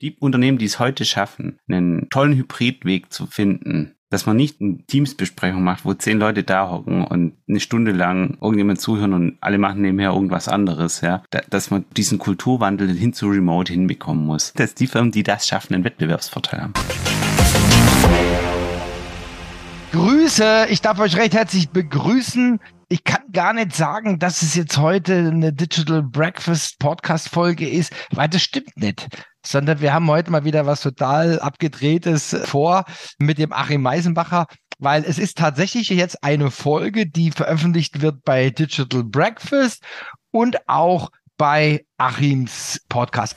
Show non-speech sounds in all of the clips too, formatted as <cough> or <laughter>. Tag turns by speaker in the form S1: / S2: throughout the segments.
S1: Die Unternehmen, die es heute schaffen, einen tollen Hybridweg zu finden, dass man nicht eine Teamsbesprechung macht, wo zehn Leute da hocken und eine Stunde lang irgendjemand zuhören und alle machen nebenher irgendwas anderes, ja, dass man diesen Kulturwandel hin zu Remote hinbekommen muss. Dass die Firmen, die das schaffen, einen Wettbewerbsvorteil haben.
S2: Grüße, ich darf euch recht herzlich begrüßen. Ich kann gar nicht sagen, dass es jetzt heute eine Digital Breakfast Podcast Folge ist, weil das stimmt nicht sondern wir haben heute mal wieder was total abgedrehtes vor mit dem Achim Meisenbacher, weil es ist tatsächlich jetzt eine Folge, die veröffentlicht wird bei Digital Breakfast und auch bei Achims Podcast.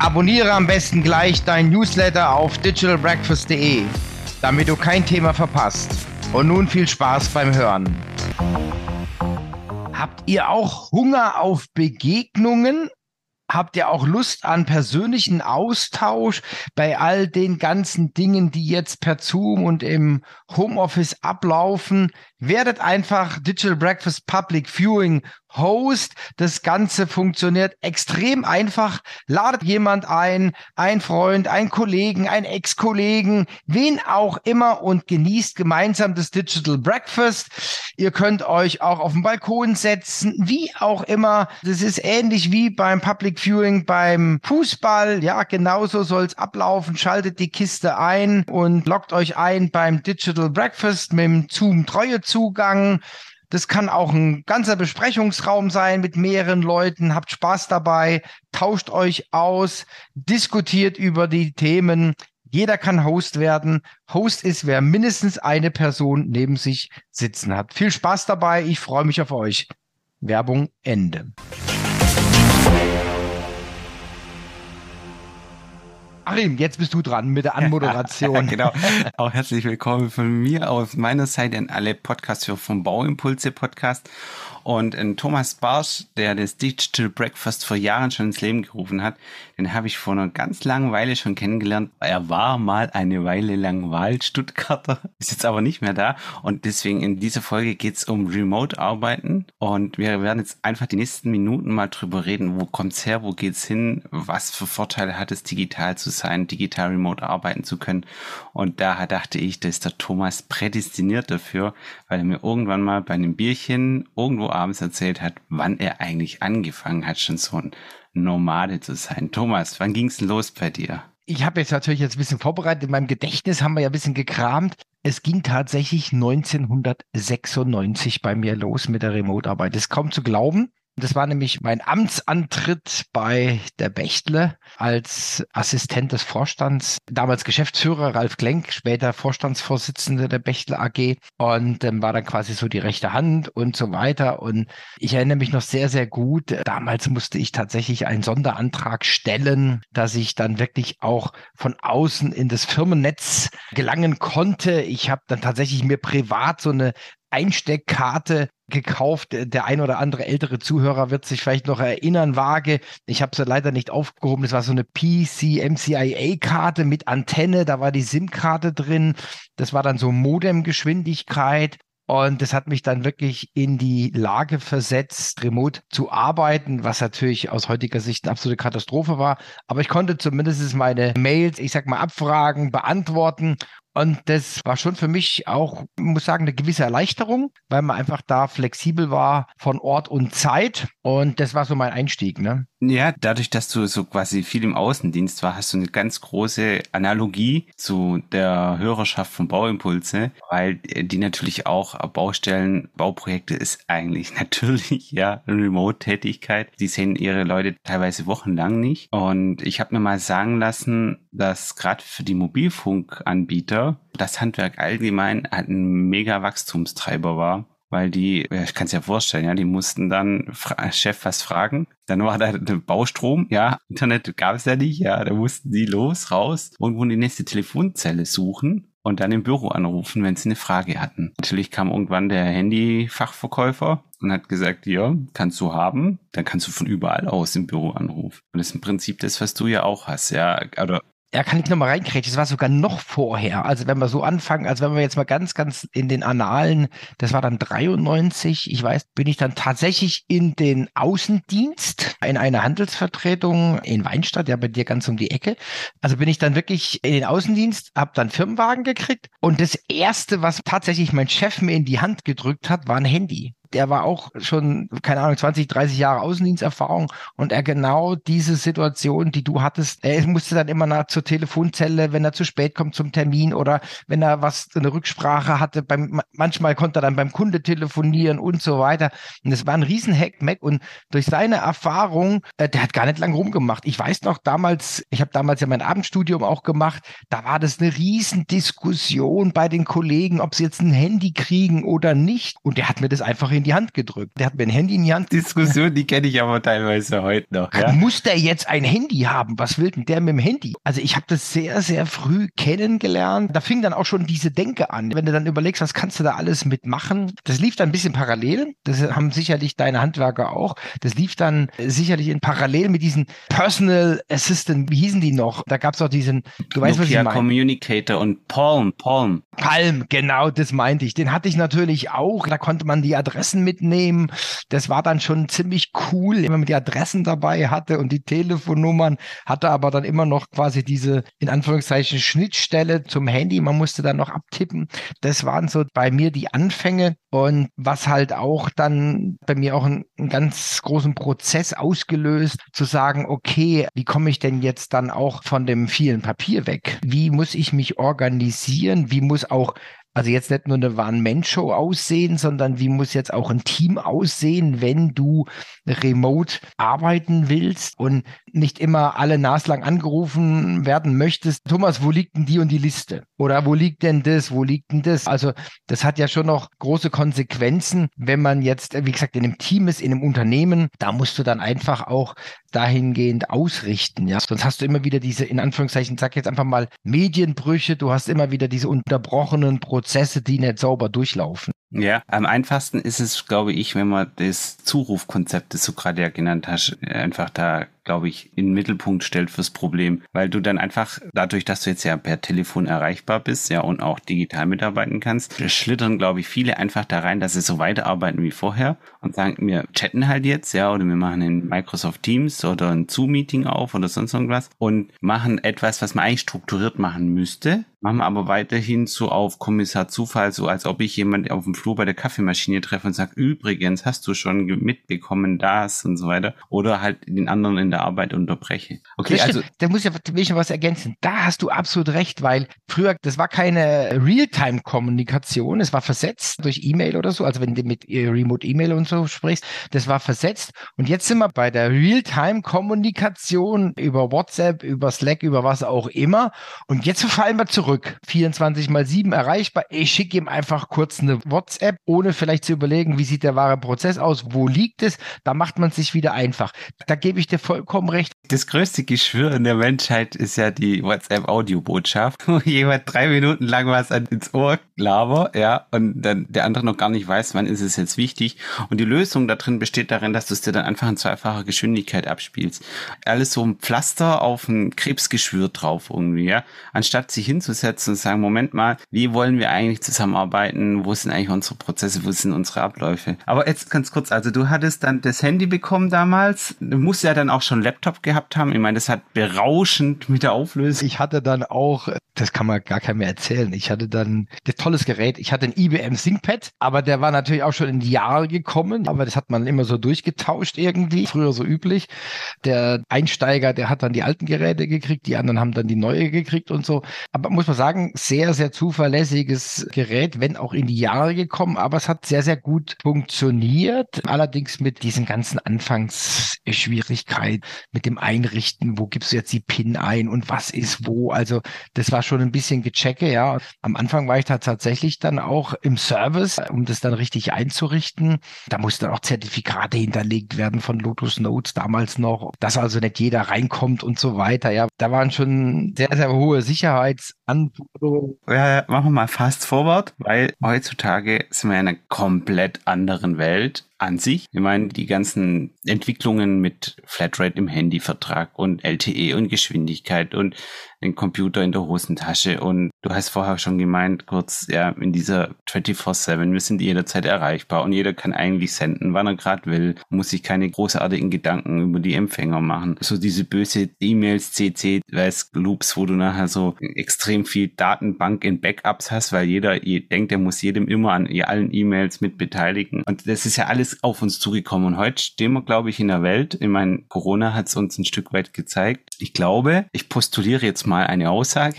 S2: Abonniere am besten gleich dein Newsletter auf digitalbreakfast.de, damit du kein Thema verpasst. Und nun viel Spaß beim Hören. Habt ihr auch Hunger auf Begegnungen Habt ihr auch Lust an persönlichen Austausch bei all den ganzen Dingen, die jetzt per Zoom und im Homeoffice ablaufen? Werdet einfach Digital Breakfast Public Viewing Host. Das Ganze funktioniert extrem einfach. Ladet jemand ein, ein Freund, ein Kollegen, ein Ex-Kollegen, wen auch immer und genießt gemeinsam das Digital Breakfast. Ihr könnt euch auch auf den Balkon setzen, wie auch immer. Das ist ähnlich wie beim Public Viewing beim Fußball. Ja, genauso soll es ablaufen. Schaltet die Kiste ein und loggt euch ein beim Digital Breakfast mit dem Zoom Treuezugang. Das kann auch ein ganzer Besprechungsraum sein mit mehreren Leuten. Habt Spaß dabei, tauscht euch aus, diskutiert über die Themen. Jeder kann Host werden. Host ist, wer mindestens eine Person neben sich sitzen hat. Viel Spaß dabei. Ich freue mich auf euch. Werbung Ende. Achim, jetzt bist du dran mit der Anmoderation. <laughs>
S1: genau. Auch herzlich willkommen von mir aus meiner Seite an alle Podcast-Hörer vom Bauimpulse Podcast. Und ein Thomas Barsch, der das Digital Breakfast vor Jahren schon ins Leben gerufen hat, den habe ich vor einer ganz langen Weile schon kennengelernt. Er war mal eine Weile lang Wahl-Stuttgarter, <laughs> ist jetzt aber nicht mehr da. Und deswegen in dieser Folge geht es um Remote-Arbeiten. Und wir werden jetzt einfach die nächsten Minuten mal drüber reden, wo kommt's her, wo geht's hin, was für Vorteile hat es, digital zu sein, digital remote arbeiten zu können. Und da dachte ich, da ist der Thomas prädestiniert dafür, weil er mir irgendwann mal bei einem Bierchen irgendwo abends erzählt hat, wann er eigentlich angefangen hat, schon so ein Nomade zu sein. Thomas, wann ging's denn los bei dir?
S2: Ich habe jetzt natürlich jetzt ein bisschen vorbereitet. In meinem Gedächtnis haben wir ja ein bisschen gekramt. Es ging tatsächlich 1996 bei mir los mit der Remote-Arbeit. Das ist kaum zu glauben. Das war nämlich mein Amtsantritt bei der Bechtle als Assistent des Vorstands, damals Geschäftsführer Ralf Klenk, später Vorstandsvorsitzender der Bechtle AG und ähm, war dann quasi so die rechte Hand und so weiter. Und ich erinnere mich noch sehr, sehr gut. Damals musste ich tatsächlich einen Sonderantrag stellen, dass ich dann wirklich auch von außen in das Firmennetz gelangen konnte. Ich habe dann tatsächlich mir privat so eine Einsteckkarte gekauft. Der ein oder andere ältere Zuhörer wird sich vielleicht noch erinnern, vage. Ich habe sie leider nicht aufgehoben. Das war so eine PC-MCIA-Karte mit Antenne. Da war die SIM-Karte drin. Das war dann so Modemgeschwindigkeit. Und das hat mich dann wirklich in die Lage versetzt, remote zu arbeiten, was natürlich aus heutiger Sicht eine absolute Katastrophe war. Aber ich konnte zumindest meine Mails, ich sag mal, abfragen, beantworten und das war schon für mich auch, muss sagen, eine gewisse Erleichterung, weil man einfach da flexibel war von Ort und Zeit. Und das war so mein Einstieg. Ne?
S1: Ja, dadurch, dass du so quasi viel im Außendienst war, hast du eine ganz große Analogie zu der Hörerschaft von Bauimpulse, weil die natürlich auch Baustellen, Bauprojekte ist eigentlich <laughs> natürlich ja Remote-Tätigkeit. Die sehen ihre Leute teilweise wochenlang nicht. Und ich habe mir mal sagen lassen, dass gerade für die Mobilfunkanbieter das Handwerk allgemein ein mega Wachstumstreiber war weil die, ja, ich kann es ja vorstellen, ja, die mussten dann Fra Chef was fragen. Dann war da Baustrom, ja, Internet gab es ja nicht, ja, da mussten die los, raus, irgendwo in die nächste Telefonzelle suchen und dann im Büro anrufen, wenn sie eine Frage hatten. Natürlich kam irgendwann der Handyfachverkäufer und hat gesagt, ja, kannst du haben, dann kannst du von überall aus im Büro anrufen. Und das ist im Prinzip das, was du ja auch hast, ja, oder
S2: ja, kann ich nochmal reinkriegen. Das war sogar noch vorher. Also wenn wir so anfangen, also wenn wir jetzt mal ganz, ganz in den Annalen, das war dann 93, ich weiß, bin ich dann tatsächlich in den Außendienst, in eine Handelsvertretung in Weinstadt, ja bei dir ganz um die Ecke. Also bin ich dann wirklich in den Außendienst, habe dann Firmenwagen gekriegt und das erste, was tatsächlich mein Chef mir in die Hand gedrückt hat, war ein Handy der war auch schon, keine Ahnung, 20, 30 Jahre Außendiensterfahrung und er genau diese Situation, die du hattest, er musste dann immer nach zur Telefonzelle, wenn er zu spät kommt zum Termin oder wenn er was, eine Rücksprache hatte, beim, manchmal konnte er dann beim Kunde telefonieren und so weiter. Und das war ein Riesenhack, Mac und durch seine Erfahrung, äh, der hat gar nicht lang rumgemacht. Ich weiß noch damals, ich habe damals ja mein Abendstudium auch gemacht, da war das eine Riesendiskussion bei den Kollegen, ob sie jetzt ein Handy kriegen oder nicht. Und der hat mir das einfach in die Hand gedrückt. Der hat mir ein Handy in die Hand.
S1: Diskussion, die kenne ich aber teilweise heute noch.
S2: Ja? Muss der jetzt ein Handy haben? Was will denn der mit dem Handy? Also ich habe das sehr, sehr früh kennengelernt. Da fing dann auch schon diese Denke an. Wenn du dann überlegst, was kannst du da alles mitmachen? Das lief dann ein bisschen parallel. Das haben sicherlich deine Handwerker auch. Das lief dann sicherlich in parallel mit diesen Personal Assistant, wie hießen die noch? Da gab es auch diesen,
S1: du weißt, was ich meine. Communicator und Palm, Palm.
S2: Palm, genau, das meinte ich. Den hatte ich natürlich auch. Da konnte man die Adresse Adressen mitnehmen. Das war dann schon ziemlich cool, wenn man die Adressen dabei hatte und die Telefonnummern, hatte aber dann immer noch quasi diese, in Anführungszeichen, Schnittstelle zum Handy. Man musste dann noch abtippen. Das waren so bei mir die Anfänge und was halt auch dann bei mir auch einen, einen ganz großen Prozess ausgelöst, zu sagen, okay, wie komme ich denn jetzt dann auch von dem vielen Papier weg? Wie muss ich mich organisieren? Wie muss auch also jetzt nicht nur eine One-Man-Show aussehen, sondern wie muss jetzt auch ein Team aussehen, wenn du remote arbeiten willst und nicht immer alle naslang angerufen werden möchtest. Thomas, wo liegt denn die und die Liste? Oder wo liegt denn das? Wo liegt denn das? Also das hat ja schon noch große Konsequenzen, wenn man jetzt, wie gesagt, in einem Team ist, in einem Unternehmen. Da musst du dann einfach auch dahingehend ausrichten. Ja, sonst hast du immer wieder diese, in Anführungszeichen, sag jetzt einfach mal Medienbrüche. Du hast immer wieder diese unterbrochenen Prozesse, die nicht sauber durchlaufen.
S1: Ja, am einfachsten ist es, glaube ich, wenn man das Zurufkonzept, das du gerade ja genannt hast, einfach da glaube ich, in den Mittelpunkt stellt fürs Problem, weil du dann einfach, dadurch, dass du jetzt ja per Telefon erreichbar bist, ja, und auch digital mitarbeiten kannst, schlittern, glaube ich, viele einfach da rein, dass sie so weiterarbeiten wie vorher und sagen, wir chatten halt jetzt, ja, oder wir machen in Microsoft Teams oder ein Zoom-Meeting auf oder sonst irgendwas und machen etwas, was man eigentlich strukturiert machen müsste, machen aber weiterhin so auf Kommissar Zufall, so als ob ich jemand auf dem Flur bei der Kaffeemaschine treffe und sage, übrigens, hast du schon mitbekommen das und so weiter. Oder halt den anderen in der Arbeit unterbreche.
S2: Okay, also. Da muss ich, will ich noch was ergänzen. Da hast du absolut recht, weil früher, das war keine Realtime-Kommunikation, es war versetzt durch E-Mail oder so, also wenn du mit Remote E-Mail und so sprichst, das war versetzt. Und jetzt sind wir bei der Realtime-Kommunikation über WhatsApp, über Slack, über was auch immer. Und jetzt verfallen wir zurück zurück. 24 mal 7 erreichbar. Ich schicke ihm einfach kurz eine WhatsApp, ohne vielleicht zu überlegen, wie sieht der wahre Prozess aus, wo liegt es. Da macht man sich wieder einfach. Da gebe ich dir vollkommen recht.
S1: Das größte Geschwür in der Menschheit ist ja die WhatsApp-Audiobotschaft, wo jemand drei Minuten lang was ins Ohr labert, ja, und dann der andere noch gar nicht weiß, wann ist es jetzt wichtig. Und die Lösung da drin besteht darin, dass du es dir dann einfach in zweifacher Geschwindigkeit abspielst. Alles so ein Pflaster auf ein Krebsgeschwür drauf irgendwie, ja. Anstatt sich hinzusetzen und sagen, Moment mal, wie wollen wir eigentlich zusammenarbeiten? Wo sind eigentlich unsere Prozesse? Wo sind unsere Abläufe? Aber jetzt ganz kurz, also du hattest dann das Handy bekommen damals. Musst ja dann auch schon Laptop gehabt haben. Ich meine, das hat berauschend mit der Auflösung.
S2: Ich hatte dann auch, das kann man gar keinem mehr erzählen. Ich hatte dann das tolles Gerät. Ich hatte ein IBM ThinkPad, aber der war natürlich auch schon in die Jahre gekommen. Aber das hat man immer so durchgetauscht irgendwie. Früher so üblich. Der Einsteiger, der hat dann die alten Geräte gekriegt, die anderen haben dann die neue gekriegt und so. Aber muss man sagen, sehr, sehr zuverlässiges Gerät, wenn auch in die Jahre gekommen, aber es hat sehr, sehr gut funktioniert. Allerdings mit diesen ganzen Anfangsschwierigkeiten, mit dem Einrichten, wo gibst du jetzt die PIN ein und was ist wo. Also das war schon ein bisschen gechecke, ja. Am Anfang war ich da tatsächlich dann auch im Service, um das dann richtig einzurichten. Da mussten auch Zertifikate hinterlegt werden von Lotus Notes damals noch, dass also nicht jeder reinkommt und so weiter. Ja, da waren schon sehr, sehr hohe Sicherheitsanforderungen.
S1: Ja, machen wir mal fast forward, weil heutzutage sind wir in einer komplett anderen Welt an sich. Ich meine, die ganzen Entwicklungen mit Flatrate im Handyvertrag und LTE und Geschwindigkeit und den Computer in der Hosentasche und du hast vorher schon gemeint, kurz, ja, in dieser 24-7, wir sind jederzeit erreichbar und jeder kann eigentlich senden, wann er gerade will, muss sich keine großartigen Gedanken über die Empfänger machen. So diese böse E-Mails, CC, weiß, Loops, wo du nachher so extrem viel Datenbank in Backups hast, weil jeder denkt, er muss jedem immer an allen E-Mails mit beteiligen. Und das ist ja alles auf uns zugekommen. Und heute stehen wir, glaube ich, in der Welt. Ich meine, Corona hat es uns ein Stück weit gezeigt. Ich glaube, ich postuliere jetzt mal eine Aussage.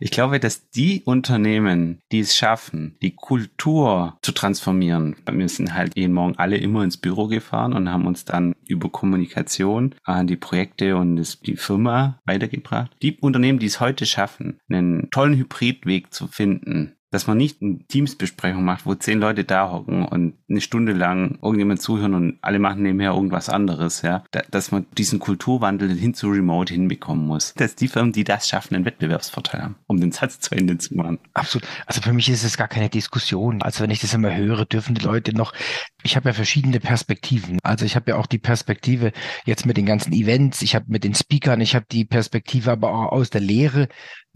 S1: ich glaube, dass die Unternehmen, die es schaffen, die Kultur zu transformieren, wir sind halt jeden Morgen alle immer ins Büro gefahren und haben uns dann über Kommunikation an die Projekte und die Firma weitergebracht. Die Unternehmen, die es heute schaffen, einen tollen Hybridweg zu finden, dass man nicht eine Teamsbesprechung macht, wo zehn Leute da hocken und eine Stunde lang irgendjemand zuhören und alle machen nebenher irgendwas anderes, ja. Da, dass man diesen Kulturwandel hin zu Remote hinbekommen muss. Dass die Firmen, die das schaffen, einen Wettbewerbsvorteil haben, um den Satz zu Ende zu machen.
S2: Absolut. Also für mich ist es gar keine Diskussion. Also wenn ich das immer höre, dürfen die Leute noch, ich habe ja verschiedene Perspektiven. Also ich habe ja auch die Perspektive jetzt mit den ganzen Events, ich habe mit den Speakern, ich habe die Perspektive aber auch aus der Lehre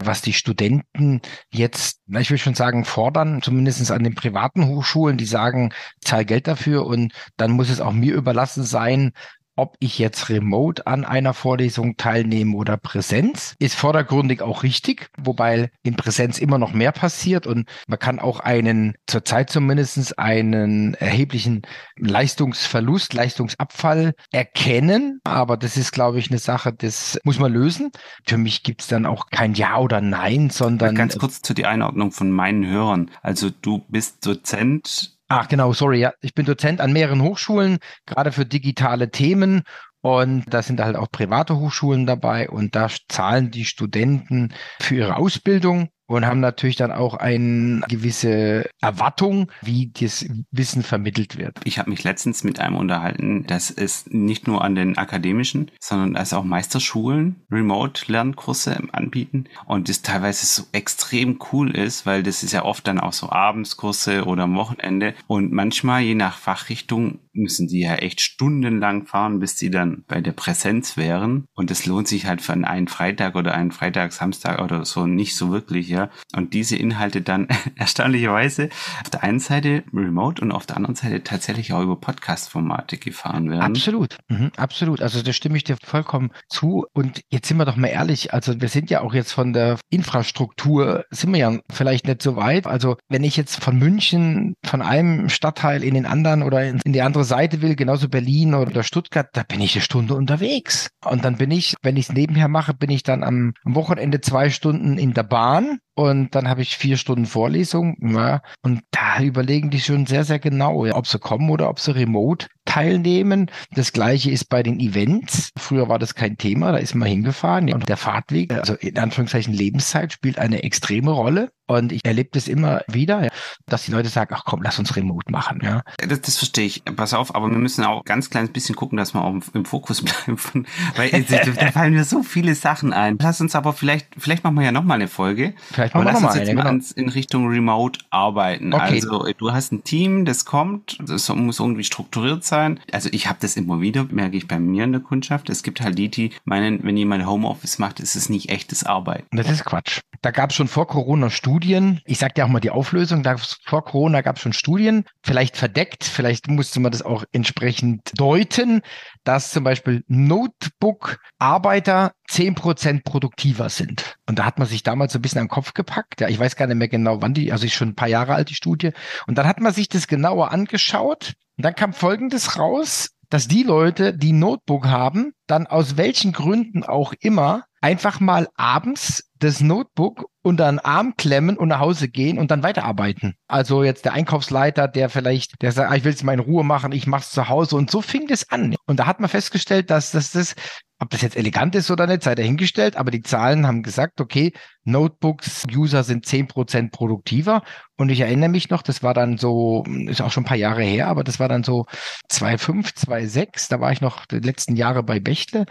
S2: was die Studenten jetzt, ich will schon sagen, fordern, zumindest an den privaten Hochschulen, die sagen, zahl Geld dafür und dann muss es auch mir überlassen sein, ob ich jetzt remote an einer Vorlesung teilnehme oder Präsenz, ist vordergründig auch richtig, wobei in Präsenz immer noch mehr passiert und man kann auch einen, zurzeit zumindest einen erheblichen Leistungsverlust, Leistungsabfall erkennen. Aber das ist, glaube ich, eine Sache, das muss man lösen. Für mich gibt es dann auch kein Ja oder Nein, sondern.
S1: Ganz kurz zu die Einordnung von meinen Hörern. Also du bist Dozent
S2: Ach genau, sorry, ja. Ich bin Dozent an mehreren Hochschulen, gerade für digitale Themen. Und da sind halt auch private Hochschulen dabei und da zahlen die Studenten für ihre Ausbildung und haben natürlich dann auch eine gewisse Erwartung, wie das Wissen vermittelt wird.
S1: Ich habe mich letztens mit einem unterhalten, dass es nicht nur an den akademischen, sondern dass auch Meisterschulen Remote-Lernkurse anbieten und das teilweise so extrem cool ist, weil das ist ja oft dann auch so Abendskurse oder am Wochenende und manchmal je nach Fachrichtung müssen die ja echt stundenlang fahren, bis sie dann bei der Präsenz wären und das lohnt sich halt für einen Freitag oder einen Freitag, Samstag oder so nicht so wirklich, ja. Und diese Inhalte dann <laughs> erstaunlicherweise auf der einen Seite remote und auf der anderen Seite tatsächlich auch über Podcast-Formate gefahren werden.
S2: Absolut, mhm, absolut. Also da stimme ich dir vollkommen zu. Und jetzt sind wir doch mal ehrlich, also wir sind ja auch jetzt von der Infrastruktur, sind wir ja vielleicht nicht so weit. Also wenn ich jetzt von München, von einem Stadtteil in den anderen oder in die andere Seite will, genauso Berlin oder Stuttgart, da bin ich eine Stunde unterwegs. Und dann bin ich, wenn ich es nebenher mache, bin ich dann am Wochenende zwei Stunden in der Bahn und dann habe ich vier Stunden Vorlesung. Ja, und da überlegen die schon sehr, sehr genau, ja, ob sie kommen oder ob sie remote teilnehmen. Das gleiche ist bei den Events. Früher war das kein Thema, da ist man hingefahren. Ja, und der Fahrtweg, also in Anführungszeichen Lebenszeit, spielt eine extreme Rolle. Und ich erlebe das immer wieder, dass die Leute sagen, ach komm, lass uns remote machen. Ja.
S1: Das, das verstehe ich. Pass auf, aber wir müssen auch ganz kleines bisschen gucken, dass wir auch im Fokus <laughs> bleiben. Weil da fallen mir so viele Sachen ein. Lass uns aber vielleicht, vielleicht machen wir ja nochmal eine Folge.
S2: Vielleicht machen wir nochmal
S1: eine. Mal genau. in Richtung Remote arbeiten. Okay. Also du hast ein Team, das kommt, das muss irgendwie strukturiert sein. Also ich habe das immer wieder, merke ich bei mir in der Kundschaft. Es gibt halt die, die meinen, wenn jemand Homeoffice macht, ist es nicht echtes Arbeiten.
S2: Das ist Quatsch. Da gab es schon vor Corona Studien. Ich sage dir auch mal die Auflösung. Da vor Corona gab es schon Studien, vielleicht verdeckt, vielleicht musste man das auch entsprechend deuten, dass zum Beispiel Notebook-Arbeiter zehn Prozent produktiver sind. Und da hat man sich damals so ein bisschen am Kopf gepackt. Ja, ich weiß gar nicht mehr genau, wann die, also ist schon ein paar Jahre alt, die Studie. Und dann hat man sich das genauer angeschaut. Und dann kam Folgendes raus, dass die Leute, die Notebook haben, dann aus welchen Gründen auch immer einfach mal abends das Notebook unter den Arm klemmen und nach Hause gehen und dann weiterarbeiten. Also jetzt der Einkaufsleiter, der vielleicht, der sagt, ah, ich will es mal in Ruhe machen, ich mache es zu Hause und so fing das an. Und da hat man festgestellt, dass, dass das ob das jetzt elegant ist oder nicht, sei dahingestellt, aber die Zahlen haben gesagt, okay, Notebooks, User sind zehn Prozent produktiver. Und ich erinnere mich noch, das war dann so, ist auch schon ein paar Jahre her, aber das war dann so 2,5, 2,6, da war ich noch die letzten Jahre bei Bechtle.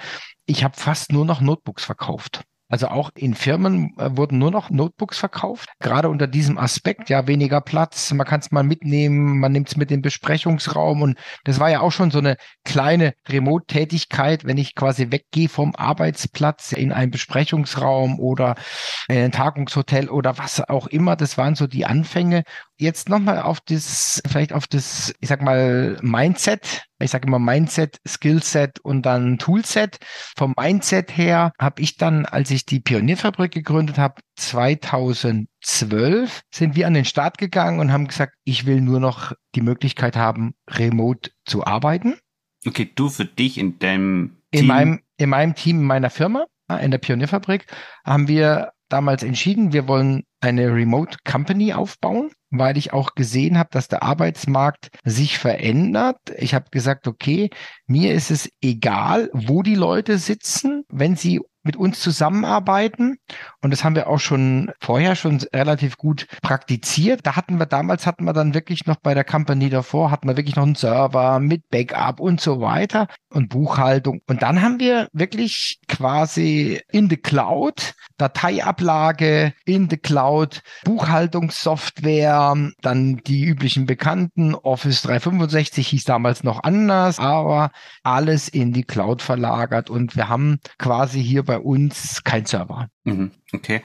S2: Ich habe fast nur noch Notebooks verkauft. Also auch in Firmen äh, wurden nur noch Notebooks verkauft. Gerade unter diesem Aspekt, ja, weniger Platz, man kann es mal mitnehmen, man nimmt es mit in den Besprechungsraum und das war ja auch schon so eine kleine Remote-Tätigkeit, wenn ich quasi weggehe vom Arbeitsplatz in einen Besprechungsraum oder in ein Tagungshotel oder was auch immer. Das waren so die Anfänge jetzt nochmal auf das, vielleicht auf das, ich sag mal, Mindset. Ich sage immer Mindset, Skillset und dann Toolset. Vom Mindset her habe ich dann, als ich die Pionierfabrik gegründet habe, 2012 sind wir an den Start gegangen und haben gesagt, ich will nur noch die Möglichkeit haben, remote zu arbeiten.
S1: Okay, du für dich in deinem
S2: Team? In meinem, in meinem Team, in meiner Firma, in der Pionierfabrik, haben wir damals entschieden, wir wollen eine Remote Company aufbauen weil ich auch gesehen habe, dass der Arbeitsmarkt sich verändert. Ich habe gesagt, okay, mir ist es egal, wo die Leute sitzen, wenn sie mit uns zusammenarbeiten. Und das haben wir auch schon vorher schon relativ gut praktiziert. Da hatten wir damals, hatten wir dann wirklich noch bei der Company davor, hatten wir wirklich noch einen Server mit Backup und so weiter und Buchhaltung. Und dann haben wir wirklich quasi in the Cloud Dateiablage, in the Cloud Buchhaltungssoftware, dann die üblichen Bekannten. Office 365 hieß damals noch anders, aber alles in die Cloud verlagert und wir haben quasi hier bei uns kein Server.
S1: Mhm, okay.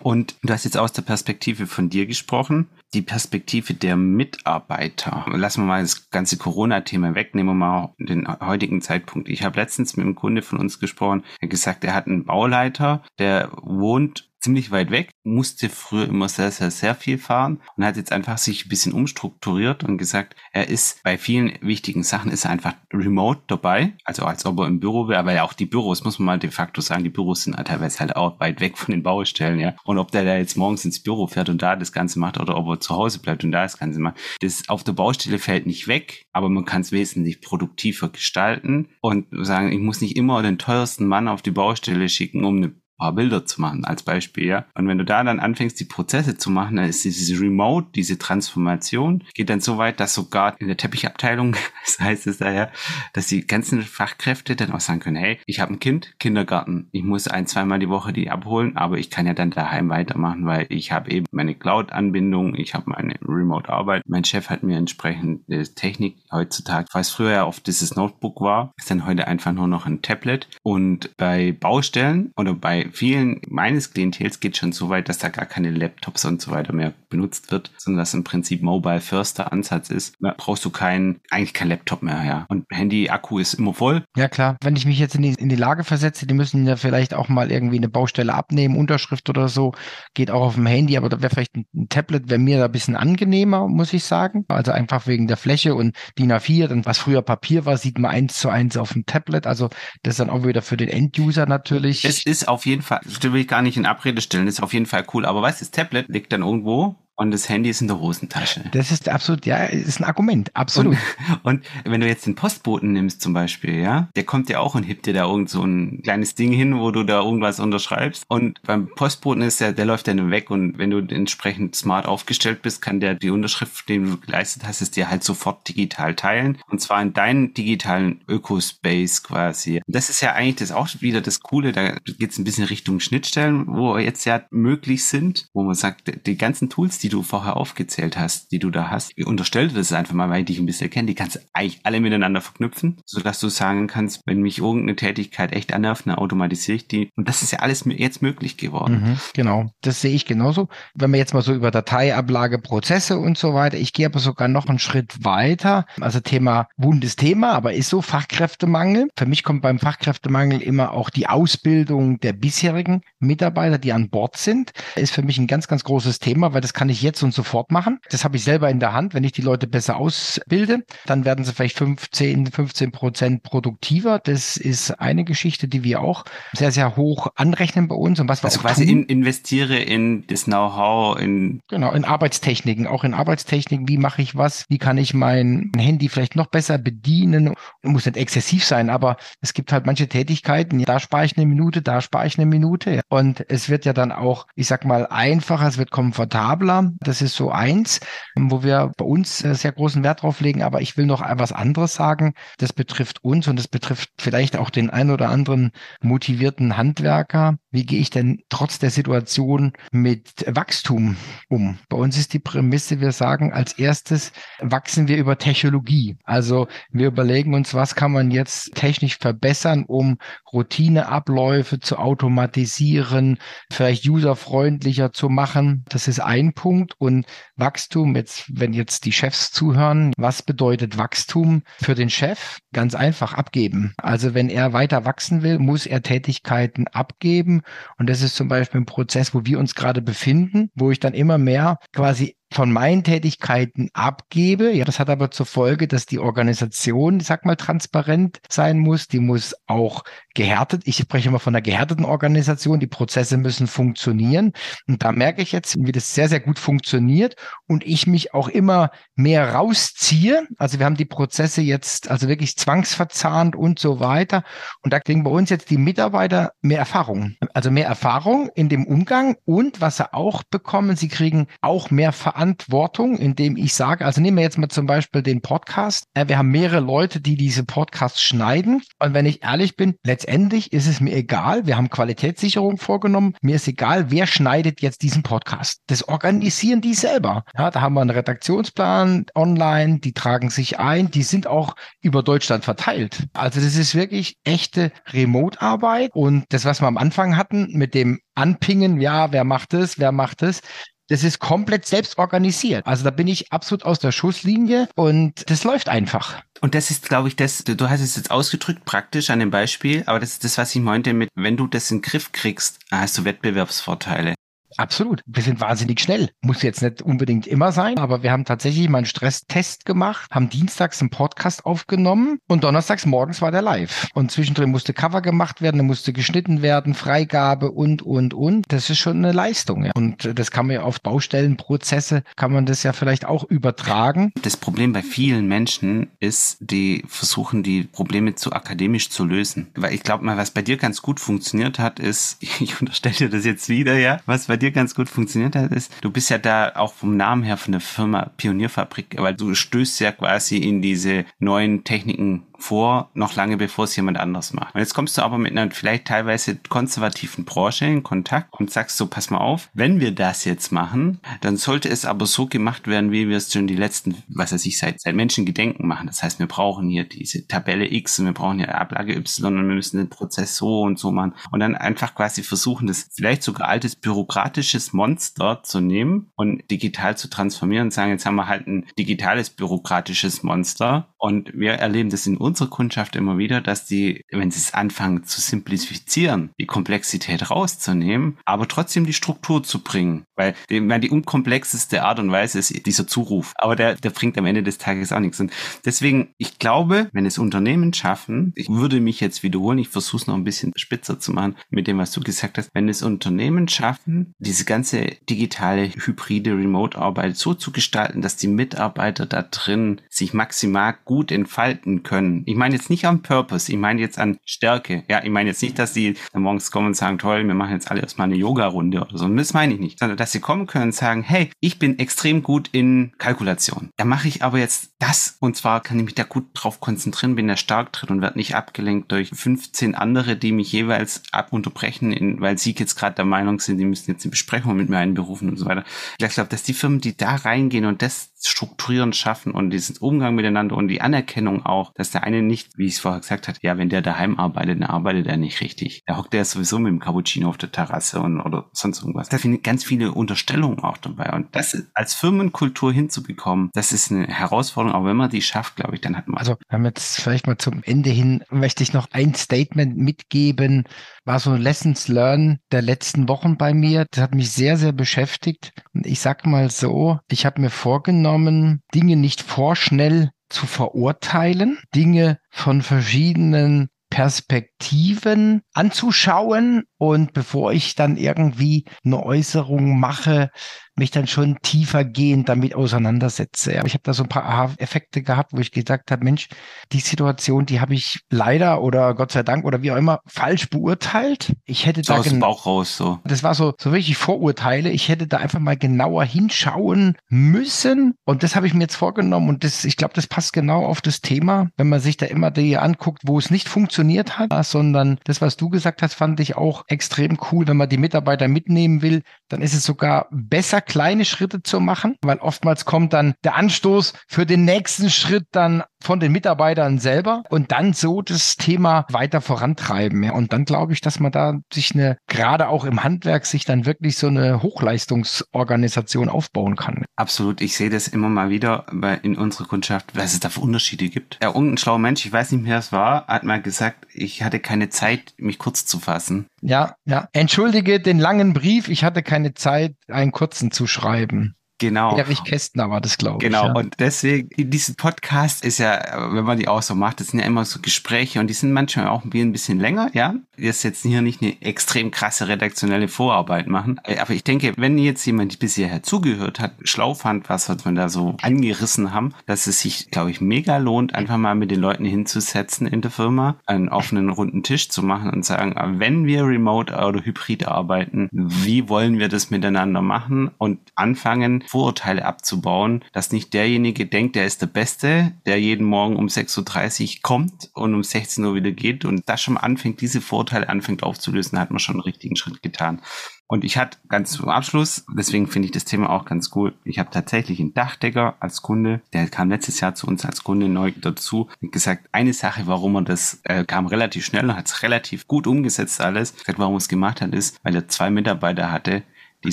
S1: Und du hast jetzt aus der Perspektive von dir gesprochen, die Perspektive der Mitarbeiter. Lassen wir mal das ganze Corona-Thema weg, nehmen wir mal den heutigen Zeitpunkt. Ich habe letztens mit einem Kunde von uns gesprochen, er hat gesagt, er hat einen Bauleiter, der wohnt ziemlich weit weg, musste früher immer sehr, sehr, sehr viel fahren und hat jetzt einfach sich ein bisschen umstrukturiert und gesagt, er ist bei vielen wichtigen Sachen ist er einfach remote dabei, also als ob er im Büro wäre, weil ja auch die Büros, muss man mal de facto sagen, die Büros sind teilweise halt auch weit weg von den Baustellen, ja. Und ob der da jetzt morgens ins Büro fährt und da das Ganze macht oder ob er zu Hause bleibt und da das Ganze macht, das auf der Baustelle fällt nicht weg, aber man kann es wesentlich produktiver gestalten und sagen, ich muss nicht immer den teuersten Mann auf die Baustelle schicken, um eine paar Bilder zu machen als Beispiel, ja. Und wenn du da dann anfängst, die Prozesse zu machen, dann ist diese Remote, diese Transformation, geht dann so weit, dass sogar in der Teppichabteilung, <laughs> das heißt es daher, dass die ganzen Fachkräfte dann auch sagen können, hey, ich habe ein Kind, Kindergarten, ich muss ein, zweimal die Woche die abholen, aber ich kann ja dann daheim weitermachen, weil ich habe eben meine Cloud-Anbindung, ich habe meine Remote-Arbeit. Mein Chef hat mir entsprechend Technik heutzutage, was früher ja oft dieses Notebook war, ist dann heute einfach nur noch ein Tablet. Und bei Baustellen oder bei vielen meines Klientels geht schon so weit, dass da gar keine Laptops und so weiter mehr benutzt wird, sondern dass im Prinzip Mobile First der Ansatz ist. Da brauchst du keinen, eigentlich kein Laptop mehr, ja. Und Handy-Akku ist immer voll.
S2: Ja, klar. Wenn ich mich jetzt in die, in die Lage versetze, die müssen ja vielleicht auch mal irgendwie eine Baustelle abnehmen, Unterschrift oder so, geht auch auf dem Handy, aber da wäre vielleicht ein, ein Tablet, wäre mir da ein bisschen angenehmer, muss ich sagen. Also einfach wegen der Fläche und DIN A4, dann was früher Papier war, sieht man eins zu eins auf dem Tablet. Also das ist dann auch wieder für den Enduser natürlich.
S1: Es ist auf jeden Fall, das will ich gar nicht in Abrede stellen, ist auf jeden Fall cool. Aber weißt du, das Tablet liegt dann irgendwo und das Handy ist in der Hosentasche.
S2: Das ist absolut, ja, ist ein Argument, absolut.
S1: Und, <laughs> und, wenn du jetzt den Postboten nimmst zum Beispiel, ja, der kommt ja auch und hebt dir da irgend so ein kleines Ding hin, wo du da irgendwas unterschreibst. Und beim Postboten ist ja, der läuft dann weg und wenn du entsprechend smart aufgestellt bist, kann der die Unterschrift, die du geleistet hast, ist dir halt sofort digital teilen. Und zwar in deinen digitalen Ökospace quasi. Und das ist ja eigentlich das auch wieder das Coole, da geht es ein bisschen Richtung Schnittstellen, wo jetzt ja möglich sind, wo man sagt, die ganzen Tools, die die du vorher aufgezählt hast, die du da hast, ich das einfach mal, weil ich dich ein bisschen kenne, die kannst du eigentlich alle miteinander verknüpfen, sodass du sagen kannst, wenn mich irgendeine Tätigkeit echt annervt, dann automatisiere ich die. Und das ist ja alles jetzt möglich geworden.
S2: Mhm, genau, das sehe ich genauso. Wenn wir jetzt mal so über Dateiablage, Prozesse und so weiter, ich gehe aber sogar noch einen Schritt weiter. Also Thema wundes Thema, aber ist so Fachkräftemangel. Für mich kommt beim Fachkräftemangel immer auch die Ausbildung der bisherigen Mitarbeiter, die an Bord sind. Ist für mich ein ganz, ganz großes Thema, weil das kann ich ich jetzt und sofort machen. Das habe ich selber in der Hand. Wenn ich die Leute besser ausbilde, dann werden sie vielleicht 15, 15 Prozent produktiver. Das ist eine Geschichte, die wir auch sehr, sehr hoch anrechnen bei uns und was wir
S1: also
S2: auch
S1: quasi
S2: tun.
S1: In, investiere in das Know-how, in
S2: genau in Arbeitstechniken, auch in Arbeitstechniken. Wie mache ich was? Wie kann ich mein Handy vielleicht noch besser bedienen? Muss nicht exzessiv sein, aber es gibt halt manche Tätigkeiten. Da spare ich eine Minute, da spare ich eine Minute. Und es wird ja dann auch, ich sag mal, einfacher, es wird komfortabler. Das ist so eins, wo wir bei uns äh, sehr großen Wert drauf legen. Aber ich will noch etwas anderes sagen. Das betrifft uns und das betrifft vielleicht auch den ein oder anderen motivierten Handwerker. Wie gehe ich denn trotz der Situation mit Wachstum um? Bei uns ist die Prämisse, wir sagen als erstes, wachsen wir über Technologie. Also wir überlegen uns, was kann man jetzt technisch verbessern, um Routineabläufe zu automatisieren, vielleicht userfreundlicher zu machen. Das ist ein Punkt. Und Wachstum, jetzt, wenn jetzt die Chefs zuhören, was bedeutet Wachstum für den Chef? Ganz einfach abgeben. Also wenn er weiter wachsen will, muss er Tätigkeiten abgeben. Und das ist zum Beispiel ein Prozess, wo wir uns gerade befinden, wo ich dann immer mehr quasi von meinen Tätigkeiten abgebe. Ja, das hat aber zur Folge, dass die Organisation, ich sag mal, transparent sein muss. Die muss auch gehärtet. Ich spreche immer von einer gehärteten Organisation. Die Prozesse müssen funktionieren. Und da merke ich jetzt, wie das sehr, sehr gut funktioniert und ich mich auch immer mehr rausziehe. Also wir haben die Prozesse jetzt also wirklich zwangsverzahnt und so weiter. Und da kriegen bei uns jetzt die Mitarbeiter mehr Erfahrung. Also mehr Erfahrung in dem Umgang und was sie auch bekommen, sie kriegen auch mehr Verantwortung, indem ich sage, also nehmen wir jetzt mal zum Beispiel den Podcast. Wir haben mehrere Leute, die diese Podcasts schneiden. Und wenn ich ehrlich bin, letztendlich ist es mir egal. Wir haben Qualitätssicherung vorgenommen. Mir ist egal, wer schneidet jetzt diesen Podcast. Das organisieren die selber. Ja, da haben wir einen Redaktionsplan online. Die tragen sich ein. Die sind auch über Deutschland verteilt. Also das ist wirklich echte Remote-Arbeit. Und das, was wir am Anfang hatten mit dem Anpingen, ja, wer macht es, wer macht es, das ist komplett selbst organisiert. Also da bin ich absolut aus der Schusslinie und das läuft einfach.
S1: Und das ist, glaube ich, das, du hast es jetzt ausgedrückt, praktisch an dem Beispiel, aber das ist das, was ich meinte mit, wenn du das in den Griff kriegst, hast du Wettbewerbsvorteile.
S2: Absolut. Wir sind wahnsinnig schnell. Muss jetzt nicht unbedingt immer sein, aber wir haben tatsächlich mal einen Stresstest gemacht, haben dienstags einen Podcast aufgenommen und donnerstags morgens war der live. Und zwischendrin musste Cover gemacht werden, musste geschnitten werden, Freigabe und, und, und. Das ist schon eine Leistung. Ja. Und das kann man ja auf Baustellenprozesse, kann man das ja vielleicht auch übertragen.
S1: Das Problem bei vielen Menschen ist, die versuchen, die Probleme zu akademisch zu lösen. Weil ich glaube mal, was bei dir ganz gut funktioniert hat, ist, <laughs> ich unterstelle dir das jetzt wieder, ja, was bei dir ganz gut funktioniert hat, ist, du bist ja da auch vom Namen her von der Firma Pionierfabrik, weil du stößt ja quasi in diese neuen Techniken vor, noch lange bevor es jemand anders macht. Und jetzt kommst du aber mit einer vielleicht teilweise konservativen Branche in Kontakt und sagst so, pass mal auf, wenn wir das jetzt machen, dann sollte es aber so gemacht werden, wie wir es schon die letzten, was weiß ich, seit, seit Menschengedenken machen. Das heißt, wir brauchen hier diese Tabelle X und wir brauchen hier Ablage Y und wir müssen den Prozess so und so machen. Und dann einfach quasi versuchen, das vielleicht sogar altes bürokratisches Monster zu nehmen und digital zu transformieren und sagen, jetzt haben wir halt ein digitales bürokratisches Monster und wir erleben das in unserer Kundschaft immer wieder, dass die, wenn sie es anfangen zu simplifizieren, die Komplexität rauszunehmen, aber trotzdem die Struktur zu bringen. Weil die, unkomplexeste Art und Weise ist dieser Zuruf. Aber der, der bringt am Ende des Tages auch nichts. Und deswegen, ich glaube, wenn es Unternehmen schaffen, ich würde mich jetzt wiederholen, ich versuche es noch ein bisschen spitzer zu machen mit dem, was du gesagt hast, wenn es Unternehmen schaffen, diese ganze digitale, hybride Remote-Arbeit so zu gestalten, dass die Mitarbeiter da drin sich maximal gut entfalten können. Ich meine jetzt nicht am Purpose, ich meine jetzt an Stärke. Ja, ich meine jetzt nicht, dass die morgens kommen und sagen, toll, wir machen jetzt alle erstmal eine Yoga-Runde oder so. das meine ich nicht. Sondern dass sie kommen können und sagen, hey, ich bin extrem gut in Kalkulation. Da mache ich aber jetzt das und zwar kann ich mich da gut drauf konzentrieren, bin da stark drin und werde nicht abgelenkt durch 15 andere, die mich jeweils ab unterbrechen, in, weil sie jetzt gerade der Meinung sind, die müssen jetzt eine Besprechung mit mir einberufen und so weiter. Ich glaube, dass die Firmen, die da reingehen und das strukturieren schaffen und diesen Umgang miteinander und die Anerkennung auch, dass der eine nicht, wie ich es vorher gesagt habe, ja, wenn der daheim arbeitet, dann arbeitet er nicht richtig. Da hockt er sowieso mit dem Cappuccino auf der Terrasse und oder sonst irgendwas. Da finde ich ganz viele Unterstellungen auch dabei. Und das als Firmenkultur hinzubekommen, das ist eine Herausforderung, aber wenn man die schafft, glaube ich, dann hat man.
S2: Also, wir haben jetzt vielleicht mal zum Ende hin, möchte ich noch ein Statement mitgeben, war so Lessons Learned der letzten Wochen bei mir. Das hat mich sehr, sehr beschäftigt. Und ich sag mal so, ich habe mir vorgenommen, Dinge nicht vorschnell zu verurteilen, Dinge von verschiedenen Perspektiven anzuschauen und bevor ich dann irgendwie eine Äußerung mache, mich dann schon tiefer gehend damit auseinandersetze. ich habe da so ein paar Aha-Effekte gehabt, wo ich gesagt habe, Mensch, die Situation, die habe ich leider oder Gott sei Dank oder wie auch immer falsch beurteilt. Ich hätte so da
S1: aus dem Bauch raus so.
S2: Das war so so wirklich Vorurteile. Ich hätte da einfach mal genauer hinschauen müssen und das habe ich mir jetzt vorgenommen und das ich glaube, das passt genau auf das Thema, wenn man sich da immer die anguckt, wo es nicht funktioniert hat, sondern das was du gesagt hast, fand ich auch extrem cool, wenn man die Mitarbeiter mitnehmen will, dann ist es sogar besser kleine Schritte zu machen, weil oftmals kommt dann der Anstoß für den nächsten Schritt dann von den Mitarbeitern selber und dann so das Thema weiter vorantreiben. Ja. Und dann glaube ich, dass man da sich eine, gerade auch im Handwerk, sich dann wirklich so eine Hochleistungsorganisation aufbauen kann.
S1: Absolut. Ich sehe das immer mal wieder in unserer Kundschaft, was es da für Unterschiede gibt. Ja, irgendein schlauer Mensch, ich weiß nicht mehr, wer es war, hat mal gesagt, ich hatte keine Zeit, mich kurz zu fassen.
S2: Ja, ja. Entschuldige den langen Brief, ich hatte keine Zeit, einen kurzen zu schreiben.
S1: Genau.
S2: Erich Kästner war das, glaube
S1: ich. Genau.
S2: Ja.
S1: Und deswegen, diesen Podcast ist ja, wenn man die auch so macht, das sind ja immer so Gespräche und die sind manchmal auch ein bisschen länger, ja. Das jetzt hier nicht eine extrem krasse redaktionelle Vorarbeit machen. Aber ich denke, wenn jetzt jemand bisher zugehört hat, schlau fand, was wir da so angerissen haben, dass es sich, glaube ich, mega lohnt, einfach mal mit den Leuten hinzusetzen in der Firma, einen offenen runden Tisch zu machen und sagen, wenn wir remote oder hybrid arbeiten, wie wollen wir das miteinander machen und anfangen, Vorurteile abzubauen, dass nicht derjenige denkt, der ist der Beste, der jeden Morgen um 6.30 Uhr kommt und um 16 Uhr wieder geht und das schon anfängt, diese Vorurteile anfängt aufzulösen, hat man schon einen richtigen Schritt getan. Und ich hatte ganz zum Abschluss, deswegen finde ich das Thema auch ganz cool. Ich habe tatsächlich einen Dachdecker als Kunde, der kam letztes Jahr zu uns als Kunde neu dazu und gesagt, eine Sache, warum er das äh, kam relativ schnell und hat es relativ gut umgesetzt alles. Gesagt, warum er es gemacht hat, ist, weil er zwei Mitarbeiter hatte, die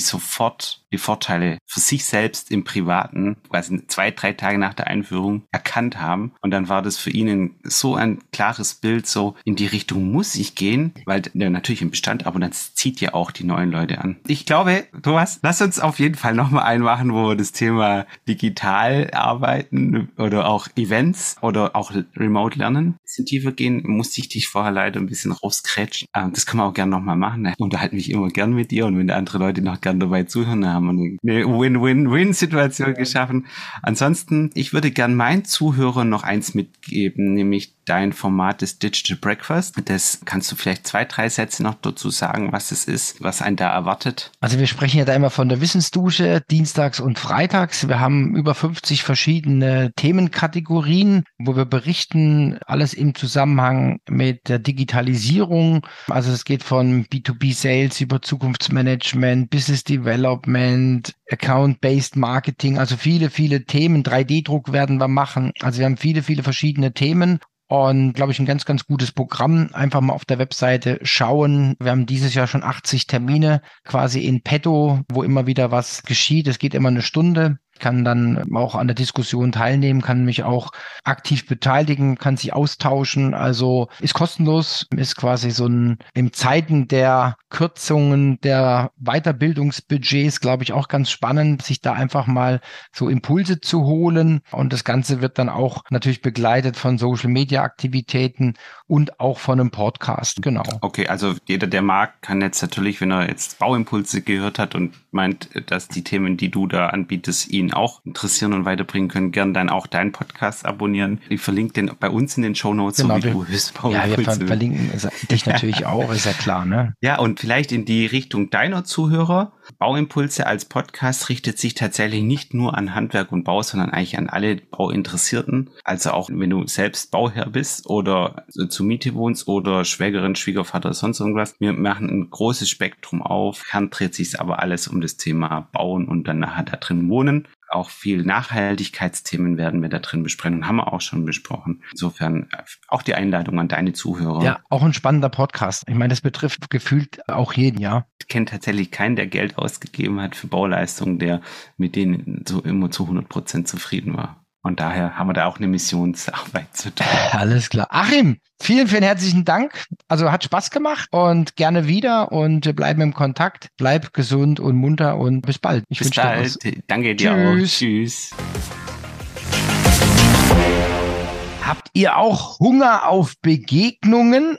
S1: sofort die Vorteile für sich selbst im Privaten, quasi zwei, drei Tage nach der Einführung, erkannt haben. Und dann war das für ihnen so ein klares Bild, so in die Richtung muss ich gehen, weil der natürlich im Bestand, aber dann zieht ja auch die neuen Leute an. Ich glaube, Thomas, lass uns auf jeden Fall nochmal einmachen, wo wir das Thema digital arbeiten oder auch Events oder auch Remote lernen. Ein bisschen tiefer gehen, musste ich dich vorher leider ein bisschen rauskrätschen. Ähm, das kann man auch gerne nochmal machen. Ich unterhalte mich immer gern mit dir und wenn andere Leute noch gern dabei zuhören, haben haben wir eine Win-Win-Win-Situation geschaffen. Ansonsten, ich würde gern meinen Zuhörern noch eins mitgeben, nämlich dein Format des Digital Breakfast. Das kannst du vielleicht zwei, drei Sätze noch dazu sagen, was es ist, was einen da erwartet.
S2: Also wir sprechen ja da immer von der Wissensdusche, dienstags und freitags. Wir haben über 50 verschiedene Themenkategorien, wo wir berichten, alles im Zusammenhang mit der Digitalisierung. Also es geht von B2B Sales über Zukunftsmanagement, Business Development, Account-Based Marketing, also viele, viele Themen. 3D-Druck werden wir machen. Also wir haben viele, viele verschiedene Themen und glaube ich, ein ganz, ganz gutes Programm. Einfach mal auf der Webseite schauen. Wir haben dieses Jahr schon 80 Termine quasi in petto, wo immer wieder was geschieht. Es geht immer eine Stunde kann dann auch an der Diskussion teilnehmen, kann mich auch aktiv beteiligen, kann sich austauschen. Also ist kostenlos, ist quasi so ein im Zeiten der Kürzungen der Weiterbildungsbudgets, glaube ich, auch ganz spannend, sich da einfach mal so Impulse zu holen. Und das Ganze wird dann auch natürlich begleitet von Social Media Aktivitäten und auch von einem Podcast. Genau.
S1: Okay, also jeder, der mag, kann jetzt natürlich, wenn er jetzt Bauimpulse gehört hat und meint, dass die Themen, die du da anbietest, ihn auch interessieren und weiterbringen können, gern dann auch deinen Podcast abonnieren. Ich verlinke den bei uns in den Show Notes,
S2: genau, so wie du bist. Ja, wir ver verlinken dich <laughs> natürlich auch, ist ja klar, ne?
S1: Ja, und vielleicht in die Richtung deiner Zuhörer. Bauimpulse als Podcast richtet sich tatsächlich nicht nur an Handwerk und Bau, sondern eigentlich an alle Bauinteressierten. Also auch wenn du selbst Bauherr bist oder zur Miete wohnst oder Schwägerin, Schwiegervater, sonst irgendwas. Wir machen ein großes Spektrum auf. Kern dreht sich aber alles um das Thema Bauen und dann nachher da drin wohnen. Auch viel Nachhaltigkeitsthemen werden wir da drin besprechen und haben wir auch schon besprochen. Insofern äh, auch die Einladung an deine Zuhörer.
S2: Ja, auch ein spannender Podcast. Ich meine, das betrifft gefühlt auch jeden, ja.
S1: Ich kenne tatsächlich keinen, der Geld ausgegeben hat für Bauleistungen, der mit denen so immer zu 100 Prozent zufrieden war. Und daher haben wir da auch eine Missionsarbeit zu tun. <laughs>
S2: Alles klar. Achim, vielen, vielen herzlichen Dank. Also hat Spaß gemacht und gerne wieder und wir bleiben im Kontakt. Bleib gesund und munter und bis bald.
S1: Ich bis bald. Danke dir Tschüss. auch. Tschüss.
S2: Habt ihr auch Hunger auf Begegnungen?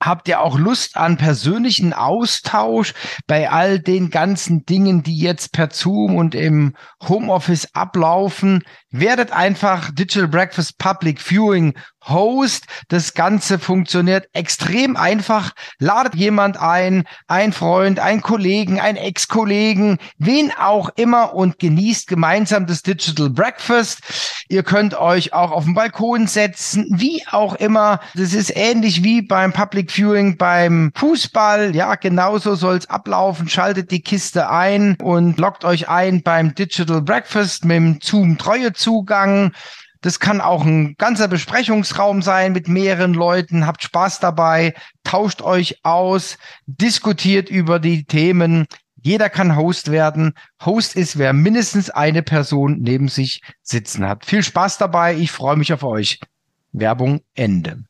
S2: Habt ihr auch Lust an persönlichen Austausch bei all den ganzen Dingen, die jetzt per Zoom und im Homeoffice ablaufen? Werdet einfach Digital Breakfast Public Viewing Host. Das Ganze funktioniert extrem einfach. Ladet jemand ein, ein Freund, ein Kollegen, ein Ex-Kollegen, wen auch immer und genießt gemeinsam das Digital Breakfast. Ihr könnt euch auch auf den Balkon setzen, wie auch immer. Das ist ähnlich wie beim Public Viewing beim Fußball. Ja, genauso soll es ablaufen. Schaltet die Kiste ein und loggt euch ein beim Digital Breakfast mit dem Zoom Treue Zugang. Das kann auch ein ganzer Besprechungsraum sein mit mehreren Leuten. Habt Spaß dabei, tauscht euch aus, diskutiert über die Themen. Jeder kann Host werden. Host ist, wer mindestens eine Person neben sich sitzen hat. Viel Spaß dabei. Ich freue mich auf euch. Werbung Ende.